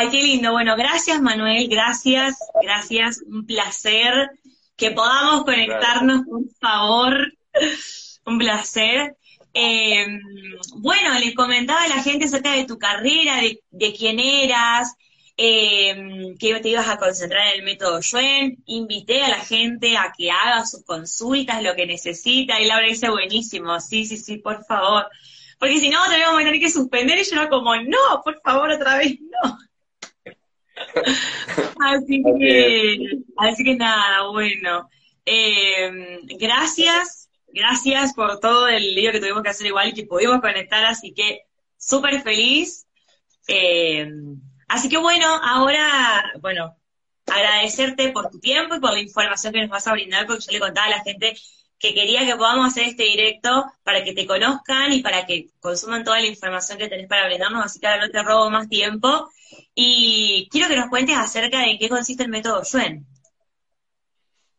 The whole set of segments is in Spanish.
Ay, qué lindo. Bueno, gracias Manuel, gracias, gracias. Un placer que podamos conectarnos, por favor. Un placer. Eh, bueno, les comentaba a la gente acerca de tu carrera, de, quién eras, eh, que te ibas a concentrar en el método Schwen. Invité a la gente a que haga sus consultas, lo que necesita. Y Laura dice, buenísimo, sí, sí, sí, por favor. Porque si no, te vamos a tener que suspender. Y yo era como, no, por favor, otra vez no. así que, así que nada, bueno. Eh, gracias, gracias por todo el lío que tuvimos que hacer igual y que pudimos conectar, así que súper feliz. Eh, así que bueno, ahora, bueno, agradecerte por tu tiempo y por la información que nos vas a brindar, porque yo le contaba a la gente que quería que podamos hacer este directo para que te conozcan y para que consuman toda la información que tenés para brindarnos, así que ahora no te robo más tiempo. Y quiero que nos cuentes acerca de qué consiste el método Schwen.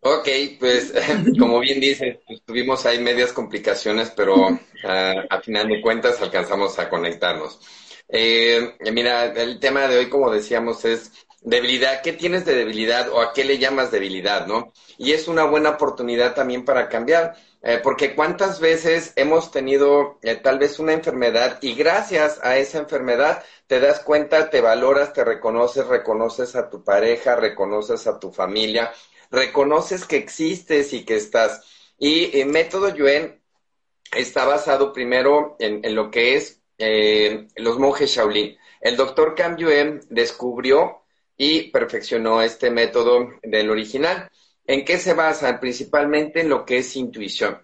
Ok, pues como bien dices, pues, tuvimos ahí medias complicaciones, pero ah, a final de cuentas alcanzamos a conectarnos. Eh, mira, el tema de hoy, como decíamos, es debilidad. ¿Qué tienes de debilidad o a qué le llamas debilidad, no? Y es una buena oportunidad también para cambiar. Eh, porque cuántas veces hemos tenido eh, tal vez una enfermedad y gracias a esa enfermedad te das cuenta, te valoras, te reconoces, reconoces a tu pareja, reconoces a tu familia, reconoces que existes y que estás. Y el método Yuen está basado primero en, lo que es eh, los monjes Shaolin. El doctor Cam Yuen descubrió y perfeccionó este método del original. ¿En qué se basa? Principalmente en lo que es intuición.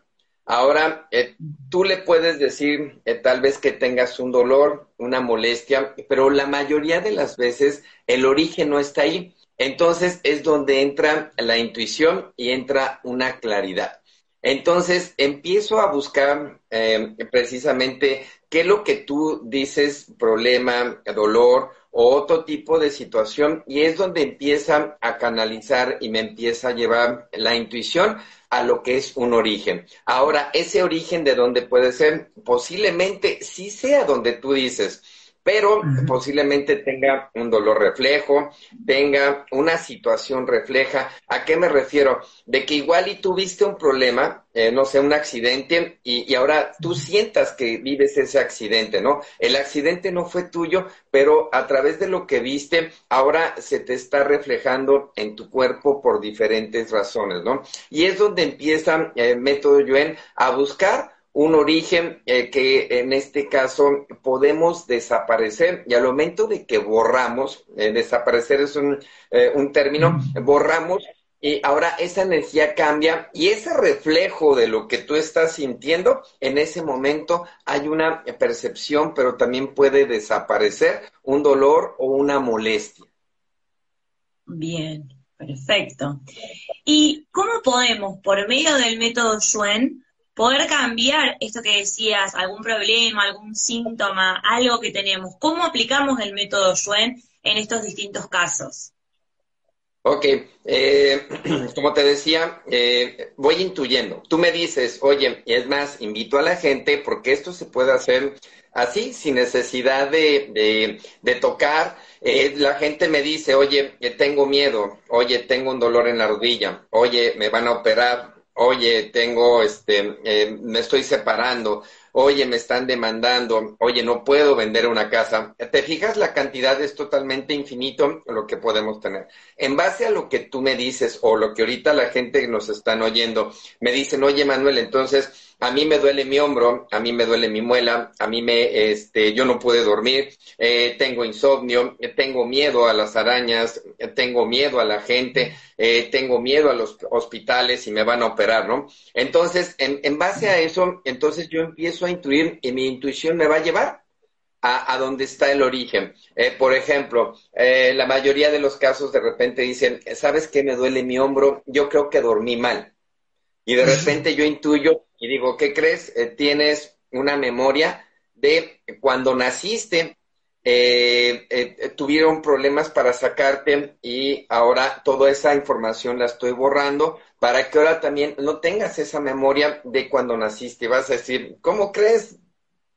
Ahora, eh, tú le puedes decir eh, tal vez que tengas un dolor, una molestia, pero la mayoría de las veces el origen no está ahí. Entonces es donde entra la intuición y entra una claridad. Entonces empiezo a buscar eh, precisamente qué es lo que tú dices, problema, dolor o otro tipo de situación, y es donde empieza a canalizar y me empieza a llevar la intuición a lo que es un origen. Ahora, ese origen de dónde puede ser, posiblemente sí sea donde tú dices, pero posiblemente tenga un dolor reflejo, tenga una situación refleja. ¿A qué me refiero? De que igual y tuviste un problema, eh, no sé, un accidente, y, y, ahora tú sientas que vives ese accidente, ¿no? El accidente no fue tuyo, pero a través de lo que viste, ahora se te está reflejando en tu cuerpo por diferentes razones, ¿no? Y es donde empieza el eh, método Yuen a buscar un origen eh, que en este caso podemos desaparecer y al momento de que borramos, eh, desaparecer es un, eh, un término, borramos y ahora esa energía cambia y ese reflejo de lo que tú estás sintiendo, en ese momento hay una percepción, pero también puede desaparecer un dolor o una molestia. Bien, perfecto. ¿Y cómo podemos, por medio del método Schwen, poder cambiar esto que decías, algún problema, algún síntoma, algo que tenemos. ¿Cómo aplicamos el método Schwen en estos distintos casos? Ok, eh, como te decía, eh, voy intuyendo. Tú me dices, oye, es más, invito a la gente porque esto se puede hacer así, sin necesidad de, de, tocar. Eh, la gente me dice, oye, tengo miedo, oye, tengo un dolor en la rodilla, oye, me van a operar, oye, tengo, este, eh, me estoy separando, oye, me están demandando, oye, no puedo vender una casa. ¿Te fijas? La cantidad es totalmente infinito lo que podemos tener. En base a lo que tú me dices o lo que ahorita la gente nos están oyendo me dicen, oye, Manuel, entonces a mí me duele mi hombro, a mí me duele mi muela, a mí me, este, yo no pude dormir, eh, tengo insomnio, eh, tengo miedo a las arañas, eh, tengo miedo a la gente, tengo miedo a los hospitales y me van a operar, ¿no? Entonces, en, en base a eso, entonces yo empiezo a intuir y mi intuición me va a llevar a, a donde está el origen. por ejemplo, la mayoría de los casos de repente dicen, ¿sabes qué me duele mi hombro? Yo creo que dormí mal. Y de repente yo intuyo y digo, ¿qué crees? Eh, tienes una memoria de cuando naciste, eh, eh, tuvieron problemas para sacarte y ahora toda esa información la estoy borrando para que ahora también no tengas esa memoria de cuando naciste. Vas a decir, ¿cómo crees?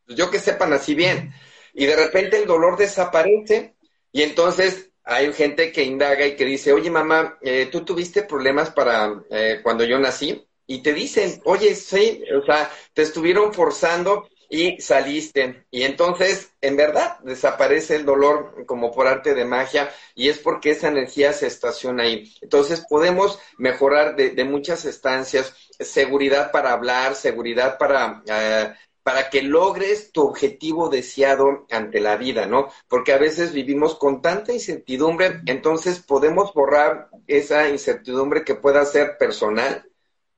Pues yo que sepa, nací bien. Y de repente el dolor desaparece y entonces hay gente que indaga y que dice, oye mamá, ¿tú tuviste problemas para cuando yo nací? Y te dicen, oye, sí, o sea, te estuvieron forzando y saliste. Y entonces, en verdad, desaparece el dolor como por arte de magia y es porque esa energía se estaciona ahí. Entonces, podemos mejorar de, muchas estancias, seguridad para hablar, seguridad para... Eh, para que logres tu objetivo deseado ante la vida, ¿no? Porque a veces vivimos con tanta incertidumbre, entonces podemos borrar esa incertidumbre que pueda ser personal,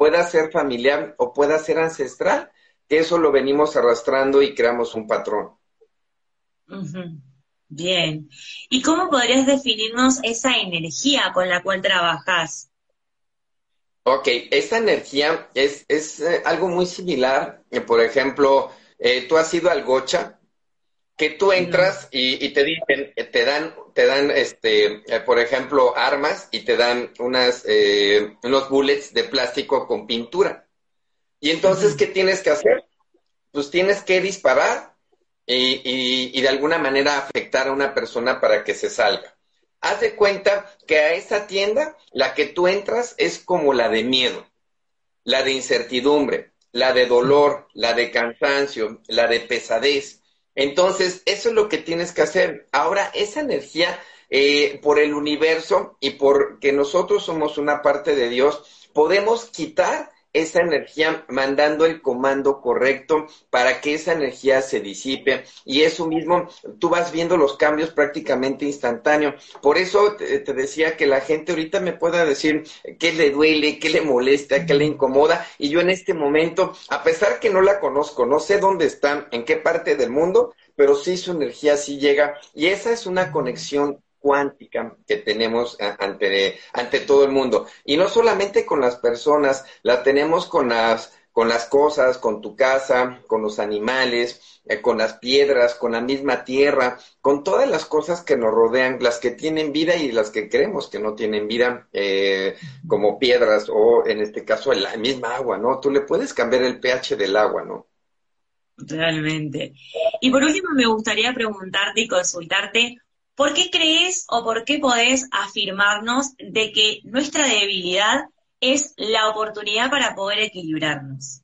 pueda ser familiar o pueda ser ancestral, que eso lo venimos arrastrando y creamos un patrón. Bien. ¿Y cómo podrías definirnos esa energía con la cual trabajas? Ok, esa energía es, es eh, algo muy similar. por ejemplo, eh, tú has ido al gocha, que tú entras y, te dicen, eh, te dan, te dan, este, eh, por ejemplo, armas y te dan unas, eh, unos bullets de plástico con pintura. Y entonces, ¿qué tienes que hacer? Pues tienes que disparar y, y, de alguna manera afectar a una persona para que se salga. Haz de cuenta que a esa tienda la que tú entras es como la de miedo, la de incertidumbre, la de dolor, la de cansancio, la de pesadez entonces, eso es lo que tienes que hacer. Ahora, esa energía eh, por el universo y porque nosotros somos una parte de Dios, podemos quitar esa energía mandando el comando correcto para que esa energía se disipe. Y eso mismo tú vas viendo los cambios prácticamente instantáneos. Por eso te, decía que la gente ahorita me pueda decir qué le duele, qué le molesta, qué le incomoda. Y yo en este momento, a pesar que no la conozco, no sé dónde está, en qué parte del mundo, pero sí su energía sí llega. Y esa es una conexión cuántica que tenemos ante, ante todo el mundo. Y no solamente con las personas, la tenemos con las, con las cosas, con tu casa, con los animales, eh, con las piedras, con la misma tierra, con todas las cosas que nos rodean, las que tienen vida y las que creemos que no tienen vida, eh, como piedras o en este caso la misma agua, ¿no? Tú le puedes cambiar el pH del agua, ¿no? Realmente. Y por último, me gustaría preguntarte y consultarte ¿Por qué crees o por qué podés afirmarnos de que nuestra debilidad es la oportunidad para poder equilibrarnos?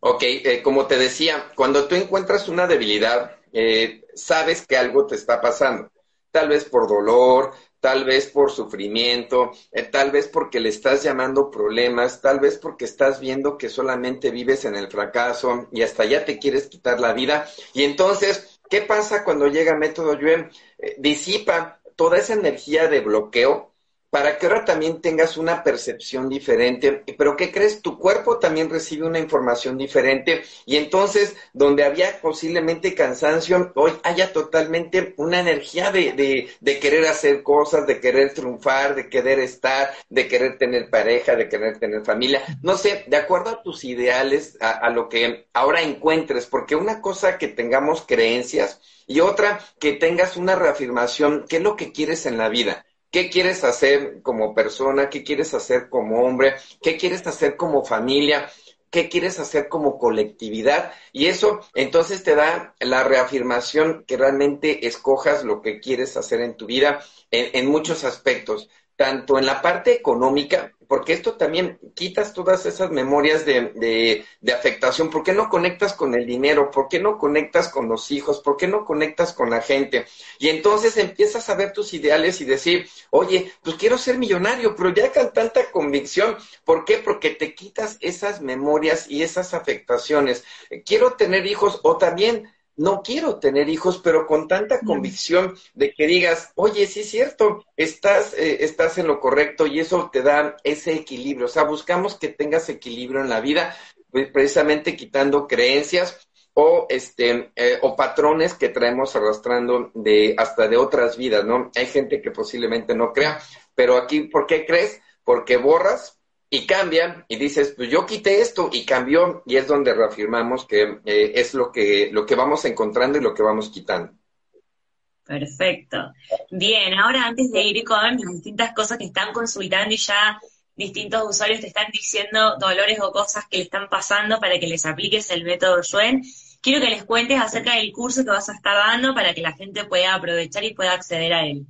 Ok, eh, como te decía, cuando tú encuentras una debilidad, eh, sabes que algo te está pasando. Tal vez por dolor, tal vez por sufrimiento, eh, tal vez porque le estás llamando problemas, tal vez porque estás viendo que solamente vives en el fracaso y hasta ya te quieres quitar la vida. Y entonces ¿Qué pasa cuando llega Método Yuen? Eh, disipa toda esa energía de bloqueo para que ahora también tengas una percepción diferente. Pero ¿qué crees? Tu cuerpo también recibe una información diferente y entonces donde había posiblemente cansancio, hoy haya totalmente una energía de, de, querer hacer cosas, de querer triunfar, de querer estar, de querer tener pareja, de querer tener familia. No sé, de acuerdo a tus ideales, a, a lo que ahora encuentres, porque una cosa que tengamos creencias y otra que tengas una reafirmación, ¿qué es lo que quieres en la vida? ¿Qué quieres hacer como persona? ¿Qué quieres hacer como hombre? ¿Qué quieres hacer como familia? ¿Qué quieres hacer como colectividad? Y eso entonces te da la reafirmación que realmente escojas lo que quieres hacer en tu vida en, muchos aspectos tanto en la parte económica, porque esto también quitas todas esas memorias de, de, afectación. ¿Por qué no conectas con el dinero? ¿Por qué no conectas con los hijos? ¿Por qué no conectas con la gente? Y entonces empiezas a ver tus ideales y decir, oye, pues quiero ser millonario, pero ya con tanta convicción. ¿Por qué? Porque te quitas esas memorias y esas afectaciones. Quiero tener hijos o también no quiero tener hijos, pero con tanta convicción de que digas, oye, sí es cierto, estás, eh, estás en lo correcto y eso te da ese equilibrio. O sea, buscamos que tengas equilibrio en la vida, precisamente quitando creencias o este eh, o patrones que traemos arrastrando de hasta de otras vidas, ¿no? Hay gente que posiblemente no crea, pero aquí, ¿por qué crees? Porque borras y cambian y dices, pues yo quité esto y cambió y es donde reafirmamos que eh, es lo que, lo que vamos encontrando y lo que vamos quitando. Perfecto. Bien, ahora antes de ir con las distintas cosas que están consultando y ya distintos usuarios te están diciendo dolores o cosas que le están pasando para que les apliques el método Yuen, quiero que les cuentes acerca del curso que vas a estar dando para que la gente pueda aprovechar y pueda acceder a él.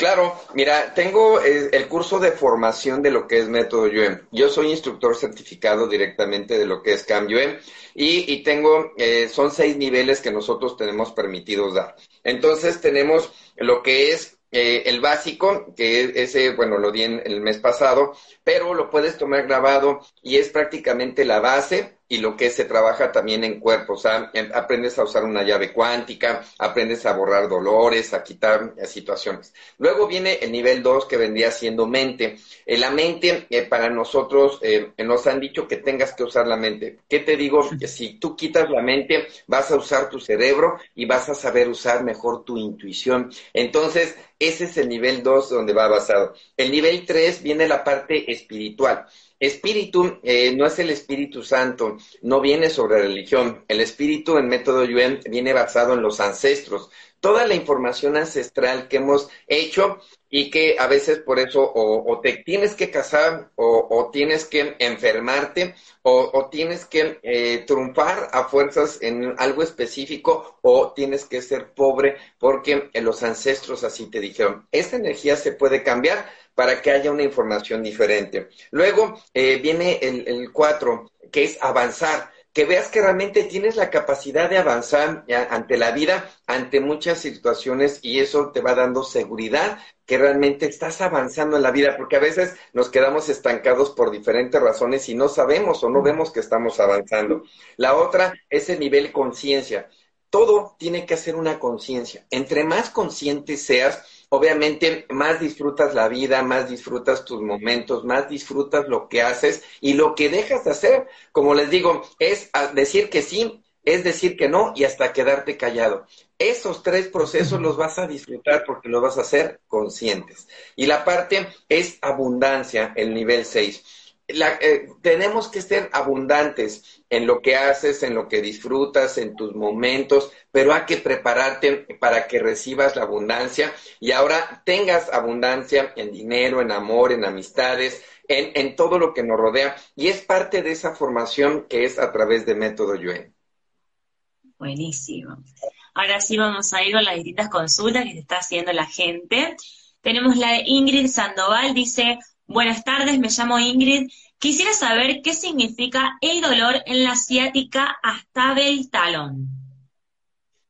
Claro, mira, tengo eh, el curso de formación de lo que es método Yuen. Yo soy instructor certificado directamente de lo que es Cam y, y tengo, eh, son seis niveles que nosotros tenemos permitidos dar. Entonces tenemos lo que es eh, el básico, que ese, bueno, lo di en el mes pasado, pero lo puedes tomar grabado y es prácticamente la base y lo que se trabaja también en cuerpo. O sea, aprendes a usar una llave cuántica, aprendes a borrar dolores, a quitar eh, situaciones. Luego viene el nivel 2 que vendría siendo mente. Eh, la mente, para nosotros, nos han dicho que tengas que usar la mente. ¿Qué te digo? Que si tú quitas la mente, vas a usar tu cerebro y vas a saber usar mejor tu intuición. Entonces, ese es el nivel 2 donde va basado. El nivel 3 viene la parte espiritual. Espíritu eh, no es el Espíritu Santo, no viene sobre religión. El espíritu en método Yuen viene basado en los ancestros. Toda la información ancestral que hemos hecho y que a veces por eso o, te tienes que casar o, tienes que enfermarte o, tienes que eh, triunfar a fuerzas en algo específico o tienes que ser pobre porque los ancestros así te dijeron. Esta energía se puede cambiar para que haya una información diferente. Luego eh, viene el cuatro, que es avanzar que veas que realmente tienes la capacidad de avanzar ante la vida, ante muchas situaciones y eso te va dando seguridad que realmente estás avanzando en la vida, porque a veces nos quedamos estancados por diferentes razones y no sabemos o no vemos que estamos avanzando. La otra es el nivel conciencia. Todo tiene que hacer una conciencia. Entre más consciente seas, obviamente más disfrutas la vida, más disfrutas tus momentos, más disfrutas lo que haces y lo que dejas de hacer, como les digo, es decir que sí, es decir que no y hasta quedarte callado. Esos tres procesos los vas a disfrutar porque los vas a hacer conscientes. Y la parte es abundancia, el nivel 6 eh, tenemos que ser abundantes en lo que haces, en lo que disfrutas, en tus momentos, pero hay que prepararte para que recibas la abundancia y ahora tengas abundancia en dinero, en amor, en amistades, en, todo lo que nos rodea. Y es parte de esa formación que es a través de Método Yuen. Buenísimo. Ahora sí vamos a ir con las distintas consultas que se está haciendo la gente. Tenemos la de Ingrid Sandoval, dice, Buenas tardes, me llamo Ingrid. Quisiera saber qué significa el dolor en la ciática hasta del talón.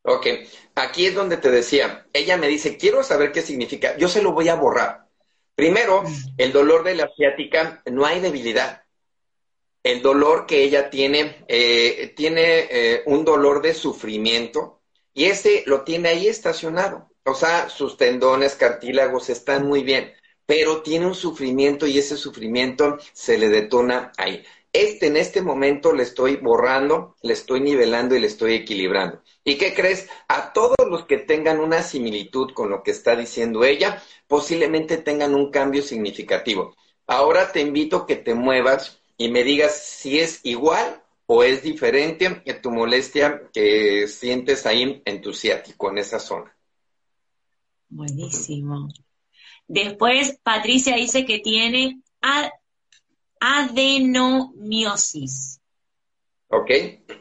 Ok, aquí es donde te decía, ella me dice, quiero saber qué significa, yo se lo voy a borrar. Primero, mm. el dolor de la ciática, no hay debilidad. El dolor que ella tiene, eh, tiene eh, un dolor de sufrimiento y ese lo tiene ahí estacionado. O sea, sus tendones, cartílagos están muy bien pero tiene un sufrimiento y ese sufrimiento se le detona ahí. Este en este momento le estoy borrando, le estoy nivelando y le estoy equilibrando. ¿Y qué crees? A todos los que tengan una similitud con lo que está diciendo ella, posiblemente tengan un cambio significativo. Ahora te invito a que te muevas y me digas si es igual o es diferente que tu molestia que sientes ahí en tu ciático, en esa zona. Buenísimo. Después, Patricia dice que tiene adenomiosis. Ok,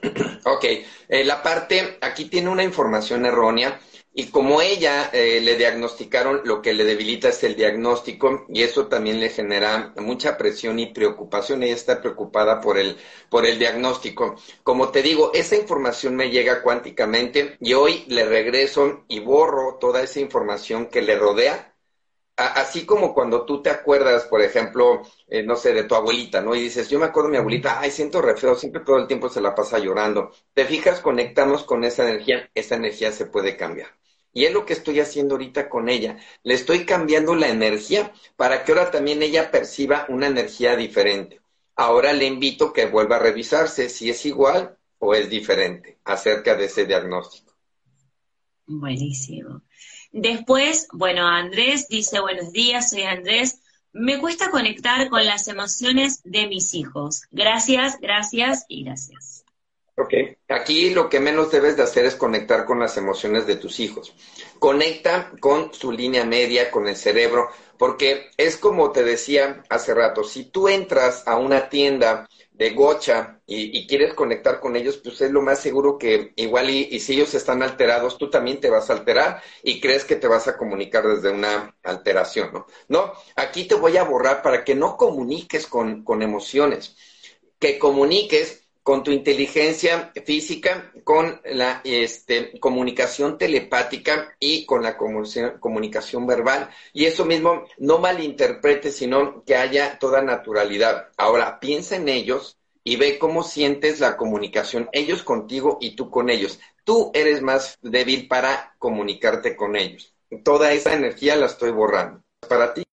ok. Eh, la parte, aquí tiene una información errónea. Y como ella eh, le diagnosticaron, lo que le debilita es el diagnóstico y eso también le genera mucha presión y preocupación. Ella está preocupada por el, por el diagnóstico. Como te digo, esa información me llega cuánticamente y hoy le regreso y borro toda esa información que le rodea así como cuando tú te acuerdas, por ejemplo, eh, no sé, de tu abuelita, ¿no? Y dices, yo me acuerdo de mi abuelita, ay, siento re feo, siempre todo el tiempo se la pasa llorando. Te fijas, conectamos con esa energía, esa energía se puede cambiar. Y es lo que estoy haciendo ahorita con ella. Le estoy cambiando la energía para que ahora también ella perciba una energía diferente. Ahora le invito que vuelva a revisarse si es igual o es diferente acerca de ese diagnóstico. Buenísimo. Después, bueno, Andrés dice, buenos días, soy Andrés. Me cuesta conectar con las emociones de mis hijos. Gracias, gracias y gracias. Ok, aquí lo que menos debes de hacer es conectar con las emociones de tus hijos. Conecta con su línea media, con el cerebro, porque es como te decía hace rato, si tú entras a una tienda de gocha y, quieres conectar con ellos, pues es lo más seguro que igual y, si ellos están alterados, tú también te vas a alterar y crees que te vas a comunicar desde una alteración, ¿no? No, aquí te voy a borrar para que no comuniques con, con emociones, que comuniques con tu inteligencia física, con la este, comunicación telepática y con la comunicación verbal. Y eso mismo no malinterpretes, sino que haya toda naturalidad. Ahora, piensa en ellos y ve cómo sientes la comunicación, ellos contigo y tú con ellos. Tú eres más débil para comunicarte con ellos. Toda esa energía la estoy borrando. Para ti.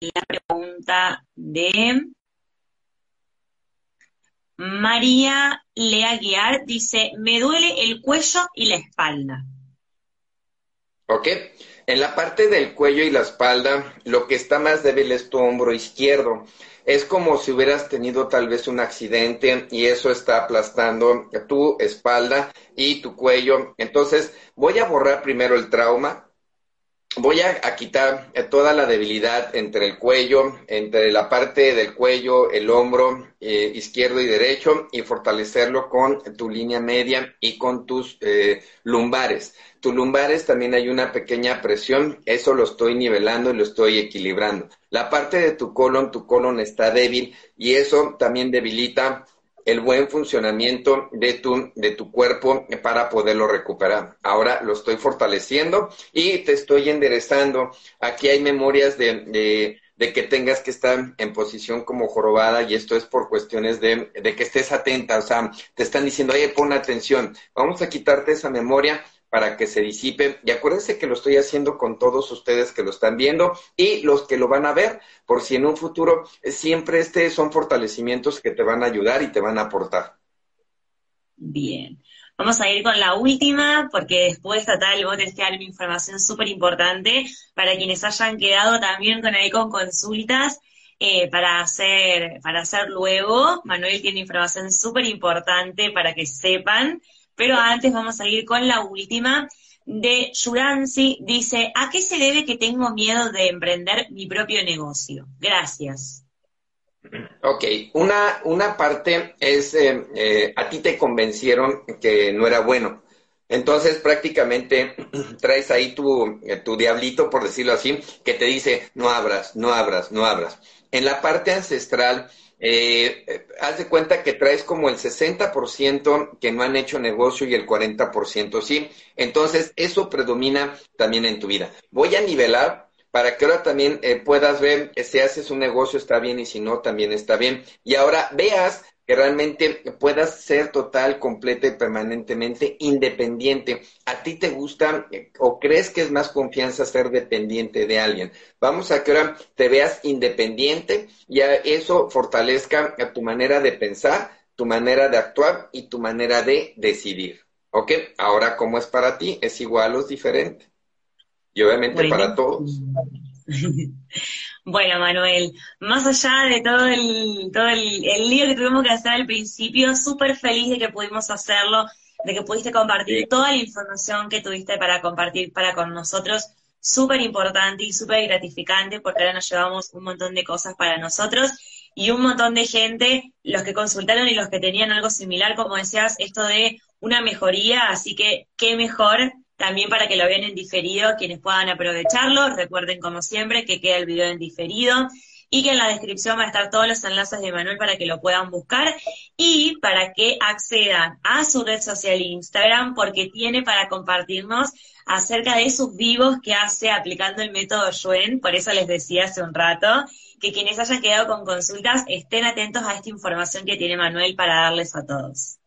La pregunta de María Lea Guiar. Dice, me duele el cuello y la espalda. Ok. En la parte del cuello y la espalda, lo que está más débil es tu hombro izquierdo. Es como si hubieras tenido tal vez un accidente y eso está aplastando tu espalda y tu cuello. Entonces, voy a borrar primero el trauma, voy a, quitar eh, toda la debilidad entre el cuello, entre la parte del cuello, el hombro eh, izquierdo y derecho y fortalecerlo con tu línea media y con tus eh, lumbares. Tus lumbares también hay una pequeña presión, eso lo estoy nivelando y lo estoy equilibrando. La parte de tu colon, tu colon está débil y eso también debilita el buen funcionamiento de tu, de tu cuerpo para poderlo recuperar. Ahora lo estoy fortaleciendo y te estoy enderezando. Aquí hay memorias de, de, que tengas que estar en posición como jorobada y esto es por cuestiones de, de que estés atenta. O sea, te están diciendo, oye, pon atención. Vamos a quitarte esa memoria para que se disipe. Y acuérdense que lo estoy haciendo con todos ustedes que lo están viendo y los que lo van a ver, por si en un futuro eh, siempre este son fortalecimientos que te van a ayudar y te van a aportar. Bien. Vamos a ir con la última, porque después, tal, vos tenés que dar una información súper importante para quienes hayan quedado también con ahí con consultas eh, para, hacer, para hacer luego. Manuel tiene información súper importante para que sepan. Pero antes vamos a ir con la última de Yuransi. Dice, ¿a qué se debe que tengo miedo de emprender mi propio negocio? Gracias. Ok, una, una parte es, eh, eh, a ti te convencieron que no era bueno. Entonces prácticamente traes ahí tu, eh, tu diablito, por decirlo así, que te dice, no abras, no abras, no abras. En la parte ancestral, eh, haz de cuenta que traes como el 60% que no han hecho negocio y el 40% sí. Entonces, eso predomina también en tu vida. Voy a nivelar para que ahora también eh, puedas ver si haces un negocio está bien y si no también está bien. Y ahora veas que realmente puedas ser total, completa y permanentemente independiente. ¿A ti te gusta eh, o crees que es más confianza ser dependiente de alguien? Vamos a que ahora te veas independiente y a eso fortalezca a tu manera de pensar, tu manera de actuar y tu manera de decidir. ¿Ok? Ahora, ¿cómo es para ti? ¿Es igual o es diferente? Y obviamente para todos. Bueno, Manuel, más allá de todo el, todo el, el lío que tuvimos que hacer al principio, súper feliz de que pudimos hacerlo, de que pudiste compartir toda la información que tuviste para compartir para con nosotros. súper importante y súper gratificante porque ahora nos llevamos un montón de cosas para nosotros y un montón de gente, los que consultaron y los que tenían algo similar, como decías, esto de una mejoría, así que qué mejor también para que lo vean en diferido, quienes puedan aprovecharlo, recuerden como siempre que queda el video en diferido y que en la descripción va a estar todos los enlaces de Manuel para que lo puedan buscar y para que accedan a su red social Instagram porque tiene para compartirnos acerca de sus vivos que hace aplicando el método Yuen, por eso les decía hace un rato, que quienes hayan quedado con consultas estén atentos a esta información que tiene Manuel para darles a todos.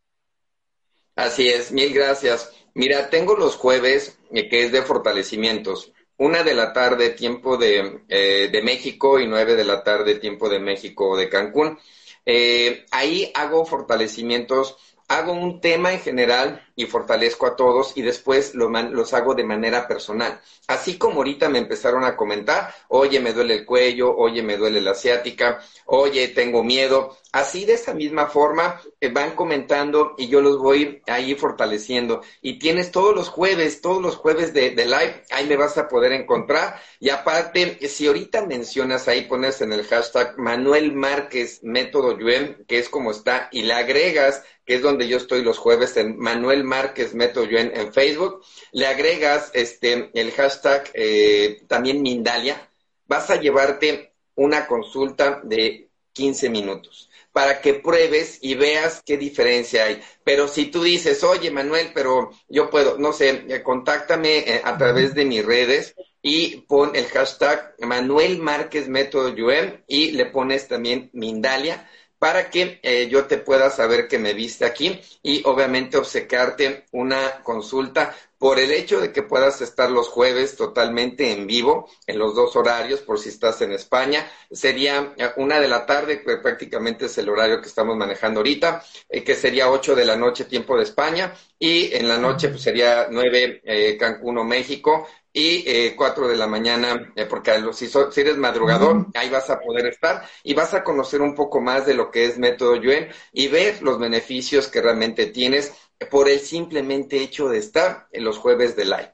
Así es, mil gracias. Mira, tengo los jueves, eh, que es de fortalecimientos, una de la tarde tiempo de, eh, de México y nueve de la tarde tiempo de México de Cancún. Eh, ahí hago fortalecimientos hago un tema en general y fortalezco a todos y después los hago de manera personal. Así como ahorita me empezaron a comentar, oye, me duele el cuello, oye, me duele la asiática, oye, tengo miedo. Así de esa misma forma eh, van comentando y yo los voy ahí fortaleciendo. Y tienes todos los jueves, todos los jueves de, de live, ahí me vas a poder encontrar. Y aparte, si ahorita mencionas ahí, pones en el hashtag Manuel Márquez Método Yuen, que es como está, y le agregas que es donde yo estoy los jueves, en Manuel Márquez Meto yo en, Facebook, le agregas este el hashtag eh, también Mindalia, vas a llevarte una consulta de 15 minutos para que pruebes y veas qué diferencia hay. Pero si tú dices, oye Manuel, pero yo puedo, no sé, eh, contáctame eh, a través de mis redes y pon el hashtag Manuel Márquez Método Yuen y le pones también Mindalia para que eh, yo te pueda saber que me viste aquí y obviamente obsequiarte una consulta por el hecho de que puedas estar los jueves totalmente en vivo en los dos horarios, por si estás en España, sería eh, una de la tarde, que prácticamente es el horario que estamos manejando ahorita, eh, que sería ocho de la noche tiempo de España, y en la noche pues, sería nueve Cancún o México, y eh, 4 de la mañana, eh, porque si, si, eres madrugador, ahí vas a poder estar y vas a conocer un poco más de lo que es Método Yuen y ver los beneficios que realmente tienes por el simplemente hecho de estar en los jueves de live.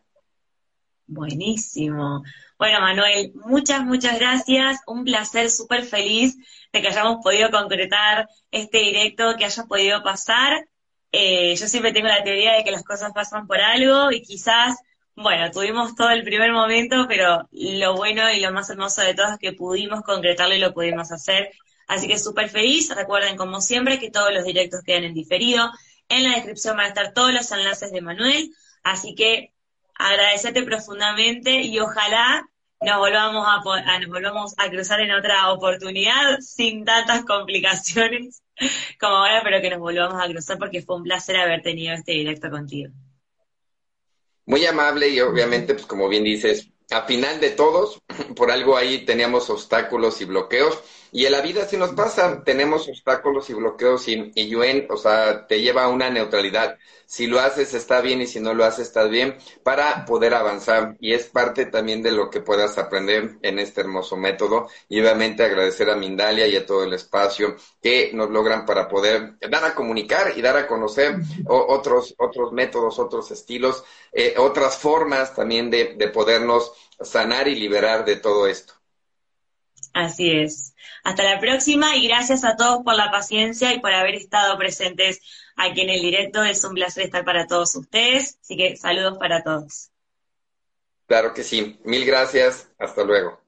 Buenísimo. Bueno, Manuel, muchas, muchas gracias. Un placer, súper feliz de que hayamos podido concretar este directo, que haya podido pasar. Eh, yo siempre tengo la teoría de que las cosas pasan por algo y quizás bueno, tuvimos todo el primer momento, pero lo bueno y lo más hermoso de todo es que pudimos concretarlo y lo pudimos hacer. Así que súper feliz. Recuerden, como siempre, que todos los directos quedan en diferido. En la descripción van a estar todos los enlaces de Manuel. Así que agradecerte profundamente y ojalá nos volvamos a, nos volvamos a cruzar en otra oportunidad sin tantas complicaciones como ahora, pero que nos volvamos a cruzar porque fue un placer haber tenido este directo contigo muy amable y obviamente, pues como bien dices, a final de todos, por algo ahí teníamos obstáculos y bloqueos. Y en la vida sí nos pasa, tenemos obstáculos y bloqueos y, Yuen, o sea, te lleva a una neutralidad. Si lo haces está bien y si no lo haces está bien para poder avanzar. Y es parte también de lo que puedas aprender en este hermoso método. Y obviamente agradecer a Mindalia y a todo el espacio que nos logran para poder dar a comunicar y dar a conocer otros, otros métodos, otros estilos, eh, otras formas también de, de podernos sanar y liberar de todo esto. Así es. Hasta la próxima y gracias a todos por la paciencia y por haber estado presentes aquí en el directo. Es un placer estar para todos ustedes. Así que saludos para todos. Claro que sí. Mil gracias. Hasta luego.